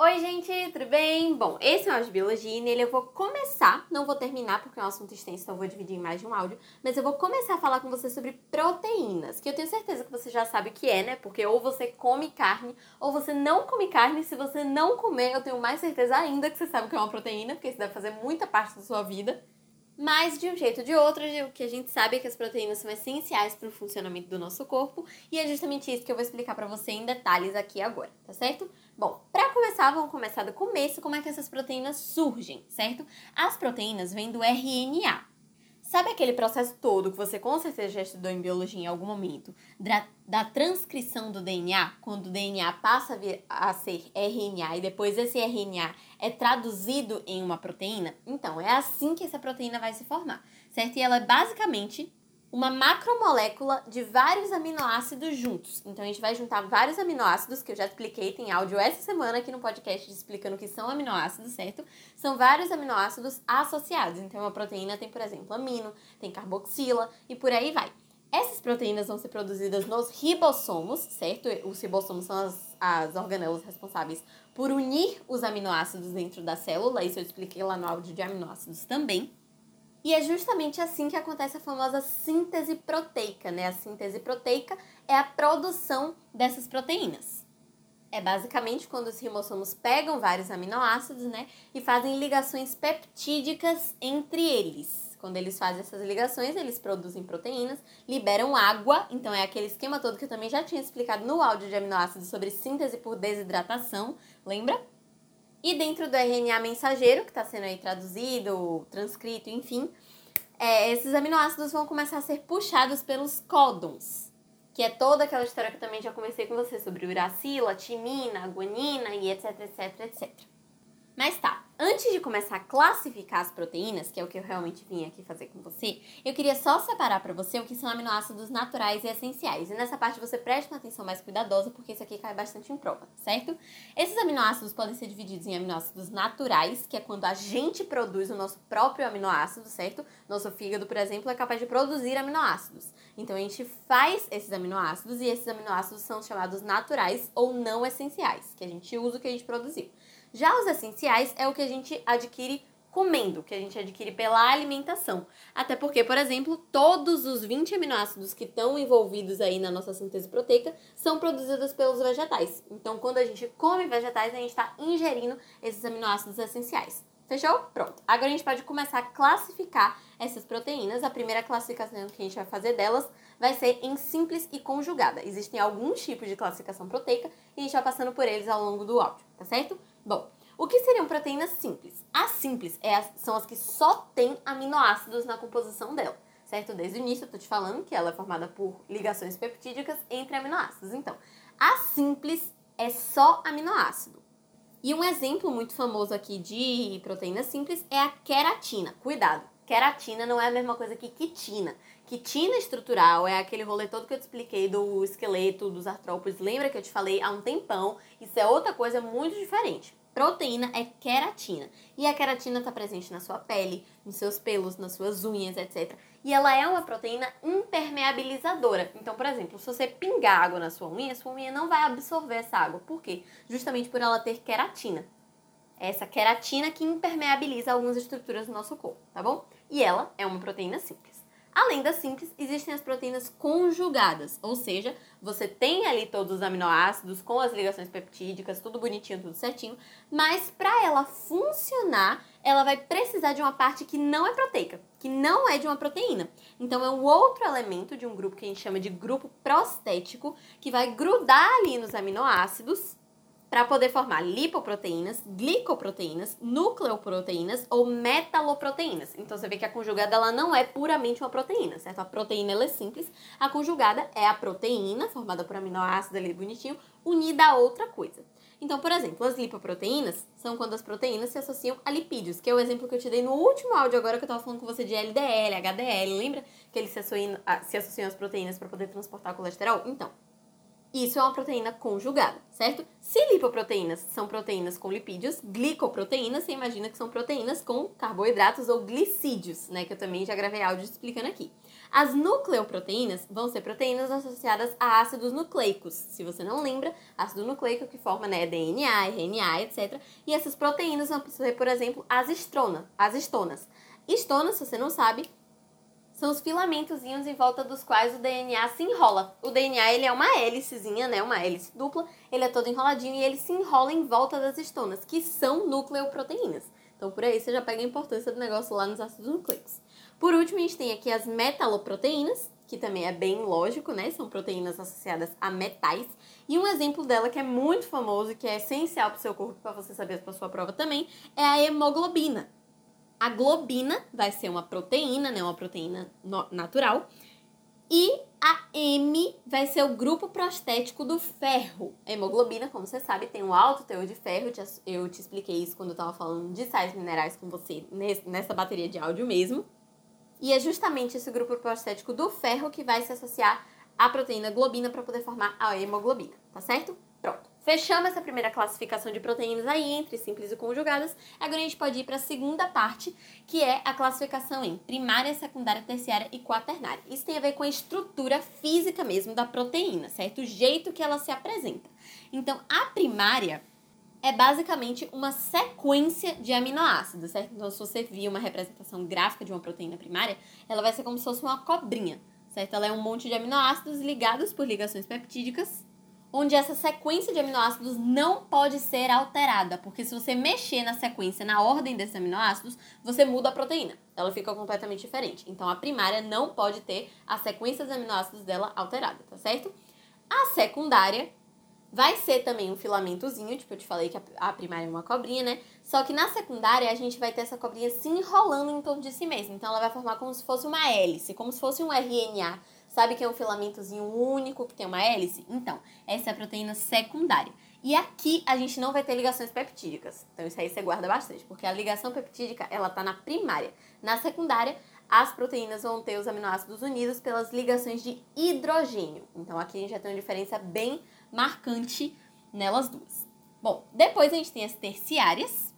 Oi, gente, tudo bem? Bom, esse é o áudio de biologia e nele eu vou começar, não vou terminar porque é um assunto extenso, então eu vou dividir em mais de um áudio, mas eu vou começar a falar com você sobre proteínas, que eu tenho certeza que você já sabe o que é, né? Porque ou você come carne ou você não come carne. Se você não comer, eu tenho mais certeza ainda que você sabe o que é uma proteína, porque isso deve fazer muita parte da sua vida. Mas, de um jeito ou de outro, o que a gente sabe é que as proteínas são essenciais para o funcionamento do nosso corpo e é justamente isso que eu vou explicar para você em detalhes aqui agora, tá certo? Bom, para começar, vamos começar do começo, como é que essas proteínas surgem, certo? As proteínas vêm do RNA, Sabe aquele processo todo que você com certeza já estudou em biologia em algum momento, da, da transcrição do DNA, quando o DNA passa a, vir, a ser RNA e depois esse RNA é traduzido em uma proteína? Então, é assim que essa proteína vai se formar, certo? E ela é basicamente uma macromolécula de vários aminoácidos juntos. Então a gente vai juntar vários aminoácidos, que eu já expliquei, tem áudio essa semana aqui no podcast explicando o que são aminoácidos, certo? São vários aminoácidos associados. Então uma proteína tem, por exemplo, amino, tem carboxila e por aí vai. Essas proteínas vão ser produzidas nos ribossomos, certo? Os ribossomos são as, as organelas responsáveis por unir os aminoácidos dentro da célula, isso eu expliquei lá no áudio de aminoácidos também. E é justamente assim que acontece a famosa síntese proteica, né? A síntese proteica é a produção dessas proteínas. É basicamente quando os ribossomos pegam vários aminoácidos, né, e fazem ligações peptídicas entre eles. Quando eles fazem essas ligações, eles produzem proteínas, liberam água, então é aquele esquema todo que eu também já tinha explicado no áudio de aminoácidos sobre síntese por desidratação, lembra? E dentro do RNA mensageiro, que está sendo aí traduzido, transcrito, enfim, é, esses aminoácidos vão começar a ser puxados pelos códons, que é toda aquela história que eu também já conversei com você sobre uracila, timina, guanina e etc, etc, etc. Mas tá, antes de começar a classificar as proteínas, que é o que eu realmente vim aqui fazer com você, eu queria só separar para você o que são aminoácidos naturais e essenciais. E nessa parte você preste uma atenção mais cuidadosa, porque isso aqui cai bastante em prova, certo? Esses aminoácidos podem ser divididos em aminoácidos naturais, que é quando a gente produz o nosso próprio aminoácido, certo? Nosso fígado, por exemplo, é capaz de produzir aminoácidos. Então a gente faz esses aminoácidos e esses aminoácidos são chamados naturais ou não essenciais, que a gente usa o que a gente produziu. Já os essenciais é o que a gente adquire comendo, que a gente adquire pela alimentação. Até porque, por exemplo, todos os 20 aminoácidos que estão envolvidos aí na nossa síntese proteica são produzidos pelos vegetais. Então, quando a gente come vegetais, a gente está ingerindo esses aminoácidos essenciais. Fechou? Pronto. Agora a gente pode começar a classificar essas proteínas. A primeira classificação que a gente vai fazer delas vai ser em simples e conjugada. Existem alguns tipos de classificação proteica e a gente vai passando por eles ao longo do áudio, tá certo? Bom, o que seriam proteínas simples? As simples é as, são as que só têm aminoácidos na composição dela, certo? Desde o início eu tô te falando que ela é formada por ligações peptídicas entre aminoácidos. Então, a simples é só aminoácido. E um exemplo muito famoso aqui de proteína simples é a queratina. Cuidado, queratina não é a mesma coisa que quitina. Quitina estrutural é aquele rolê todo que eu te expliquei do esqueleto, dos artrópodes. Lembra que eu te falei há um tempão? Isso é outra coisa muito diferente. Proteína é queratina. E a queratina está presente na sua pele, nos seus pelos, nas suas unhas, etc. E ela é uma proteína impermeabilizadora. Então, por exemplo, se você pingar água na sua unha, sua unha não vai absorver essa água. Por quê? Justamente por ela ter queratina. É essa queratina que impermeabiliza algumas estruturas do nosso corpo, tá bom? E ela é uma proteína simples. Além das simples, existem as proteínas conjugadas, ou seja, você tem ali todos os aminoácidos com as ligações peptídicas, tudo bonitinho, tudo certinho, mas para ela funcionar, ela vai precisar de uma parte que não é proteica, que não é de uma proteína. Então é um outro elemento de um grupo que a gente chama de grupo prostético, que vai grudar ali nos aminoácidos para poder formar lipoproteínas, glicoproteínas, nucleoproteínas ou metaloproteínas. Então você vê que a conjugada ela não é puramente uma proteína, certo? A proteína ela é simples, a conjugada é a proteína formada por aminoácido ali bonitinho, unida a outra coisa. Então, por exemplo, as lipoproteínas são quando as proteínas se associam a lipídios, que é o exemplo que eu te dei no último áudio agora que eu estava falando com você de LDL, HDL, lembra que eles se associam, se associam às proteínas para poder transportar colesterol? Então, isso é uma proteína conjugada, certo? Se lipoproteínas são proteínas com lipídios, glicoproteínas, você imagina que são proteínas com carboidratos ou glicídios, né? Que eu também já gravei áudio explicando aqui. As nucleoproteínas vão ser proteínas associadas a ácidos nucleicos. Se você não lembra, ácido nucleico que forma né, DNA, RNA, etc. E essas proteínas vão ser, por exemplo, as estonas. As estonas. Estonas, se você não sabe, são os filamentozinhos em volta dos quais o DNA se enrola. O DNA ele é uma hélicezinha, né, uma hélice dupla, ele é todo enroladinho e ele se enrola em volta das estonas, que são nucleoproteínas. Então por aí você já pega a importância do negócio lá nos ácidos nucleicos. Por último, a gente tem aqui as metaloproteínas, que também é bem lógico, né? São proteínas associadas a metais. E um exemplo dela que é muito famoso e que é essencial para o seu corpo, para você saber para sua prova também, é a hemoglobina. A globina vai ser uma proteína, né? Uma proteína natural. E a M vai ser o grupo prostético do ferro. A hemoglobina, como você sabe, tem um alto teor de ferro. Eu te expliquei isso quando eu estava falando de sais minerais com você nessa bateria de áudio mesmo. E é justamente esse grupo prostético do ferro que vai se associar à proteína globina para poder formar a hemoglobina, tá certo? Pronto. Fechamos essa primeira classificação de proteínas aí entre simples e conjugadas. Agora a gente pode ir para a segunda parte, que é a classificação em primária, secundária, terciária e quaternária. Isso tem a ver com a estrutura física mesmo da proteína, certo? O jeito que ela se apresenta. Então, a primária é basicamente uma sequência de aminoácidos, certo? Então, se você vir uma representação gráfica de uma proteína primária, ela vai ser como se fosse uma cobrinha, certo? Ela é um monte de aminoácidos ligados por ligações peptídicas onde essa sequência de aminoácidos não pode ser alterada, porque se você mexer na sequência, na ordem desses aminoácidos, você muda a proteína. Ela fica completamente diferente. Então a primária não pode ter a sequência dos aminoácidos dela alterada, tá certo? A secundária vai ser também um filamentozinho, tipo eu te falei que a primária é uma cobrinha, né? Só que na secundária a gente vai ter essa cobrinha se enrolando em torno de si mesma. Então ela vai formar como se fosse uma hélice, como se fosse um RNA Sabe que é um filamentozinho único que tem uma hélice? Então, essa é a proteína secundária. E aqui a gente não vai ter ligações peptídicas. Então isso aí você guarda bastante, porque a ligação peptídica, ela tá na primária. Na secundária, as proteínas vão ter os aminoácidos unidos pelas ligações de hidrogênio. Então aqui a gente já tem uma diferença bem marcante nelas duas. Bom, depois a gente tem as terciárias,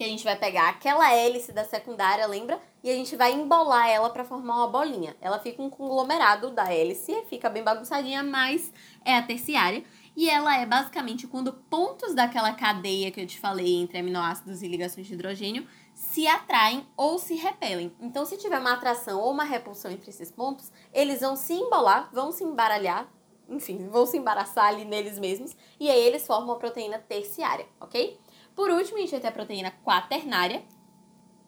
que a gente vai pegar aquela hélice da secundária, lembra? E a gente vai embolar ela para formar uma bolinha. Ela fica um conglomerado da hélice, fica bem bagunçadinha, mas é a terciária. E ela é basicamente quando pontos daquela cadeia que eu te falei entre aminoácidos e ligações de hidrogênio se atraem ou se repelem. Então, se tiver uma atração ou uma repulsão entre esses pontos, eles vão se embolar, vão se embaralhar, enfim, vão se embaraçar ali neles mesmos, e aí eles formam a proteína terciária, ok? Por último, a gente vai ter a proteína quaternária,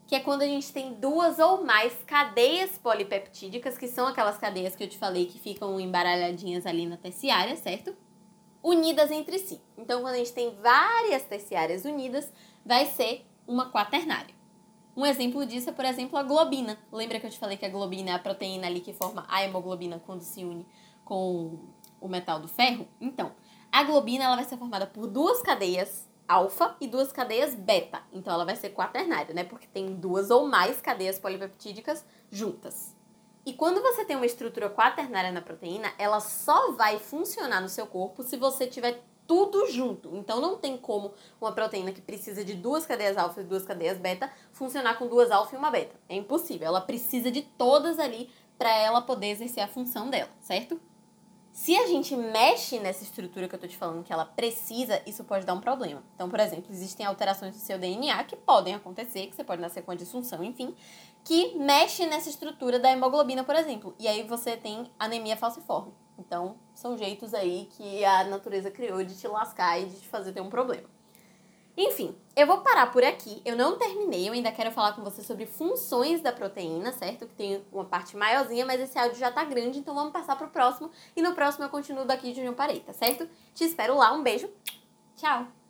que é quando a gente tem duas ou mais cadeias polipeptídicas, que são aquelas cadeias que eu te falei que ficam embaralhadinhas ali na terciária, certo? Unidas entre si. Então, quando a gente tem várias terciárias unidas, vai ser uma quaternária. Um exemplo disso é, por exemplo, a globina. Lembra que eu te falei que a globina é a proteína ali que forma a hemoglobina quando se une com o metal do ferro? Então, a globina ela vai ser formada por duas cadeias alfa e duas cadeias beta. Então ela vai ser quaternária, né? Porque tem duas ou mais cadeias polipeptídicas juntas. E quando você tem uma estrutura quaternária na proteína, ela só vai funcionar no seu corpo se você tiver tudo junto. Então não tem como uma proteína que precisa de duas cadeias alfa e duas cadeias beta funcionar com duas alfa e uma beta. É impossível. Ela precisa de todas ali para ela poder exercer a função dela, certo? Se a gente mexe nessa estrutura que eu tô te falando que ela precisa, isso pode dar um problema. Então, por exemplo, existem alterações do seu DNA que podem acontecer, que você pode nascer com a disfunção, enfim, que mexe nessa estrutura da hemoglobina, por exemplo. E aí você tem anemia falciforme. Então, são jeitos aí que a natureza criou de te lascar e de te fazer ter um problema. Enfim, eu vou parar por aqui. Eu não terminei, eu ainda quero falar com você sobre funções da proteína, certo? Que tem uma parte maiorzinha, mas esse áudio já tá grande, então vamos passar pro próximo. E no próximo eu continuo daqui de onde eu parei, tá certo? Te espero lá, um beijo, tchau!